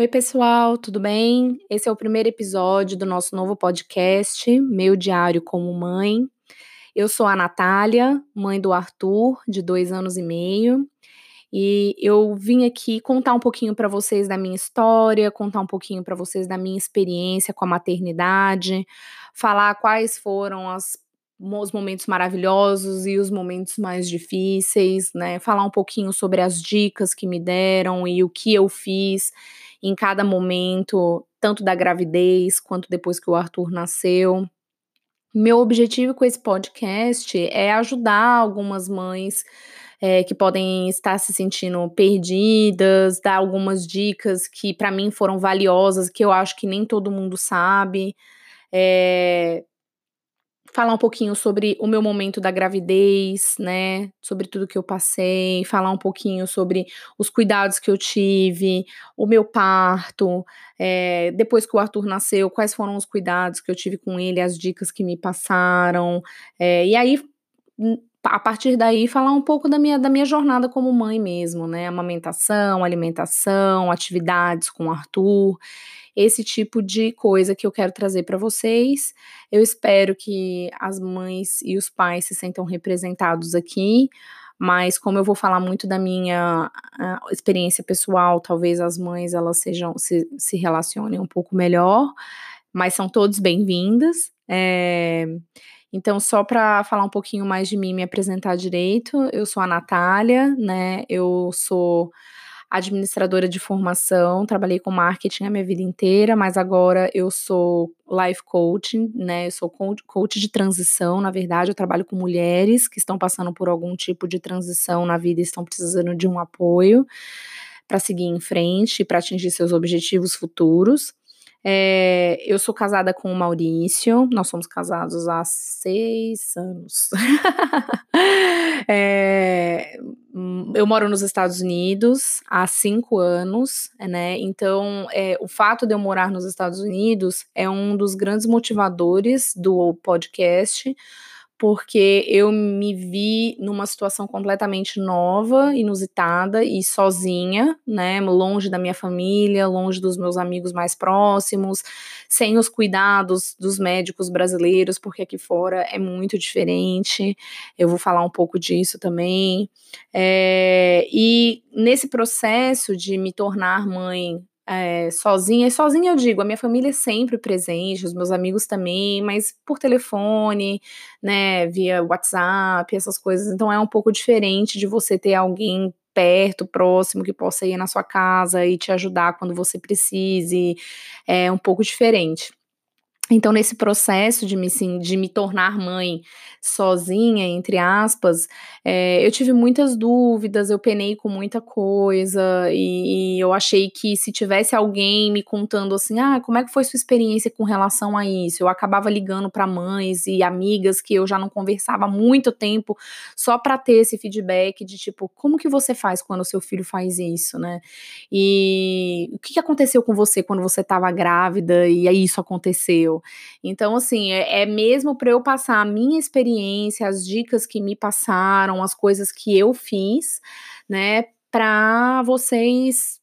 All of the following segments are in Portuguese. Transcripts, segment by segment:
Oi, pessoal, tudo bem? Esse é o primeiro episódio do nosso novo podcast, Meu Diário como Mãe. Eu sou a Natália, mãe do Arthur, de dois anos e meio, e eu vim aqui contar um pouquinho para vocês da minha história, contar um pouquinho para vocês da minha experiência com a maternidade, falar quais foram as os momentos maravilhosos e os momentos mais difíceis, né? Falar um pouquinho sobre as dicas que me deram e o que eu fiz em cada momento, tanto da gravidez quanto depois que o Arthur nasceu. Meu objetivo com esse podcast é ajudar algumas mães é, que podem estar se sentindo perdidas, dar algumas dicas que para mim foram valiosas, que eu acho que nem todo mundo sabe. É, falar um pouquinho sobre o meu momento da gravidez, né? Sobre tudo que eu passei, falar um pouquinho sobre os cuidados que eu tive, o meu parto, é, depois que o Arthur nasceu, quais foram os cuidados que eu tive com ele, as dicas que me passaram, é, e aí a partir daí falar um pouco da minha, da minha jornada como mãe mesmo, né? Amamentação, alimentação, atividades com o Arthur esse tipo de coisa que eu quero trazer para vocês. Eu espero que as mães e os pais se sentam representados aqui, mas como eu vou falar muito da minha experiência pessoal, talvez as mães elas sejam se, se relacionem um pouco melhor, mas são todos bem-vindas. É, então, só para falar um pouquinho mais de mim, me apresentar direito, eu sou a Natália, né? Eu sou administradora de formação, trabalhei com marketing a minha vida inteira, mas agora eu sou life coaching, né? Eu sou coach de transição, na verdade, eu trabalho com mulheres que estão passando por algum tipo de transição na vida e estão precisando de um apoio para seguir em frente, para atingir seus objetivos futuros. É, eu sou casada com o Maurício, nós somos casados há seis anos. é, eu moro nos Estados Unidos há cinco anos, né? Então, é, o fato de eu morar nos Estados Unidos é um dos grandes motivadores do podcast porque eu me vi numa situação completamente nova, inusitada e sozinha, né, longe da minha família, longe dos meus amigos mais próximos, sem os cuidados dos médicos brasileiros, porque aqui fora é muito diferente. Eu vou falar um pouco disso também. É, e nesse processo de me tornar mãe é, sozinha, e sozinha eu digo, a minha família é sempre presente, os meus amigos também, mas por telefone, né, via WhatsApp, essas coisas, então é um pouco diferente de você ter alguém perto, próximo, que possa ir na sua casa e te ajudar quando você precise, é um pouco diferente. Então, nesse processo de me, sim, de me tornar mãe sozinha, entre aspas, é, eu tive muitas dúvidas, eu penei com muita coisa, e, e, eu achei que se tivesse alguém me contando assim, ah, como é que foi sua experiência com relação a isso? Eu acabava ligando para mães e amigas que eu já não conversava há muito tempo, só para ter esse feedback de tipo, como que você faz quando o seu filho faz isso, né? E o que aconteceu com você quando você estava grávida e aí isso aconteceu? Então, assim, é, é mesmo para eu passar a minha experiência, as dicas que me passaram, as coisas que eu fiz, né, para vocês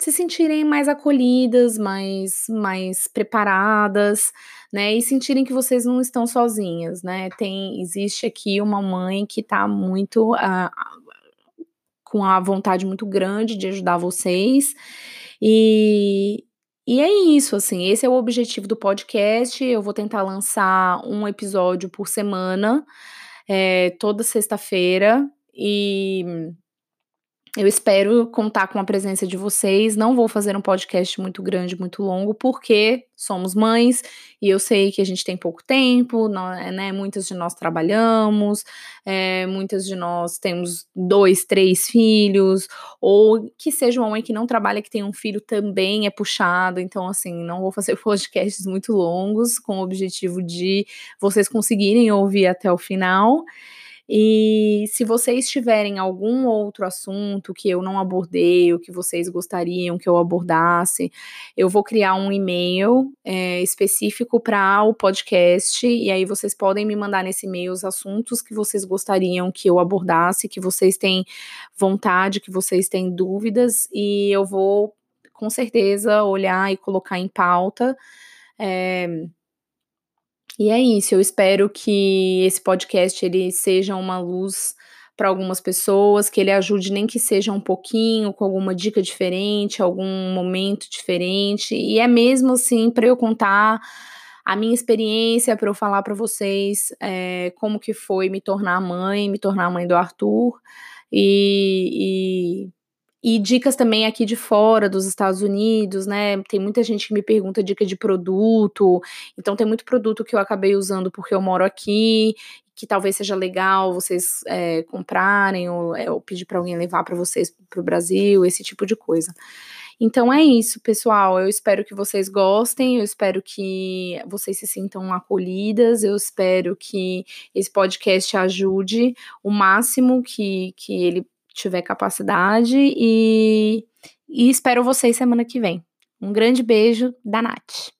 se sentirem mais acolhidas, mais, mais preparadas, né? E sentirem que vocês não estão sozinhas, né? Tem, existe aqui uma mãe que tá muito uh, com a vontade muito grande de ajudar vocês. E, e é isso, assim, esse é o objetivo do podcast. Eu vou tentar lançar um episódio por semana, é, toda sexta-feira. E eu espero contar com a presença de vocês. Não vou fazer um podcast muito grande, muito longo, porque somos mães e eu sei que a gente tem pouco tempo, né? Muitas de nós trabalhamos, é, muitas de nós temos dois, três filhos, ou que seja uma mãe que não trabalha, que tem um filho também é puxado. Então, assim, não vou fazer podcasts muito longos, com o objetivo de vocês conseguirem ouvir até o final. E se vocês tiverem algum outro assunto que eu não abordei, ou que vocês gostariam que eu abordasse, eu vou criar um e-mail é, específico para o podcast, e aí vocês podem me mandar nesse e-mail os assuntos que vocês gostariam que eu abordasse, que vocês têm vontade, que vocês têm dúvidas, e eu vou com certeza olhar e colocar em pauta. É, e é isso, eu espero que esse podcast ele seja uma luz para algumas pessoas, que ele ajude nem que seja um pouquinho, com alguma dica diferente, algum momento diferente. E é mesmo assim para eu contar a minha experiência, para eu falar para vocês é, como que foi me tornar mãe, me tornar mãe do Arthur. E, e, e, dicas também aqui de fora dos Estados Unidos, né? Tem muita gente que me pergunta dica de produto. Então tem muito produto que eu acabei usando porque eu moro aqui que talvez seja legal vocês é, comprarem ou, é, ou pedir para alguém levar para vocês para o Brasil, esse tipo de coisa. Então é isso, pessoal. Eu espero que vocês gostem, eu espero que vocês se sintam acolhidas, eu espero que esse podcast ajude o máximo que, que ele tiver capacidade e, e espero vocês semana que vem. Um grande beijo da Nath.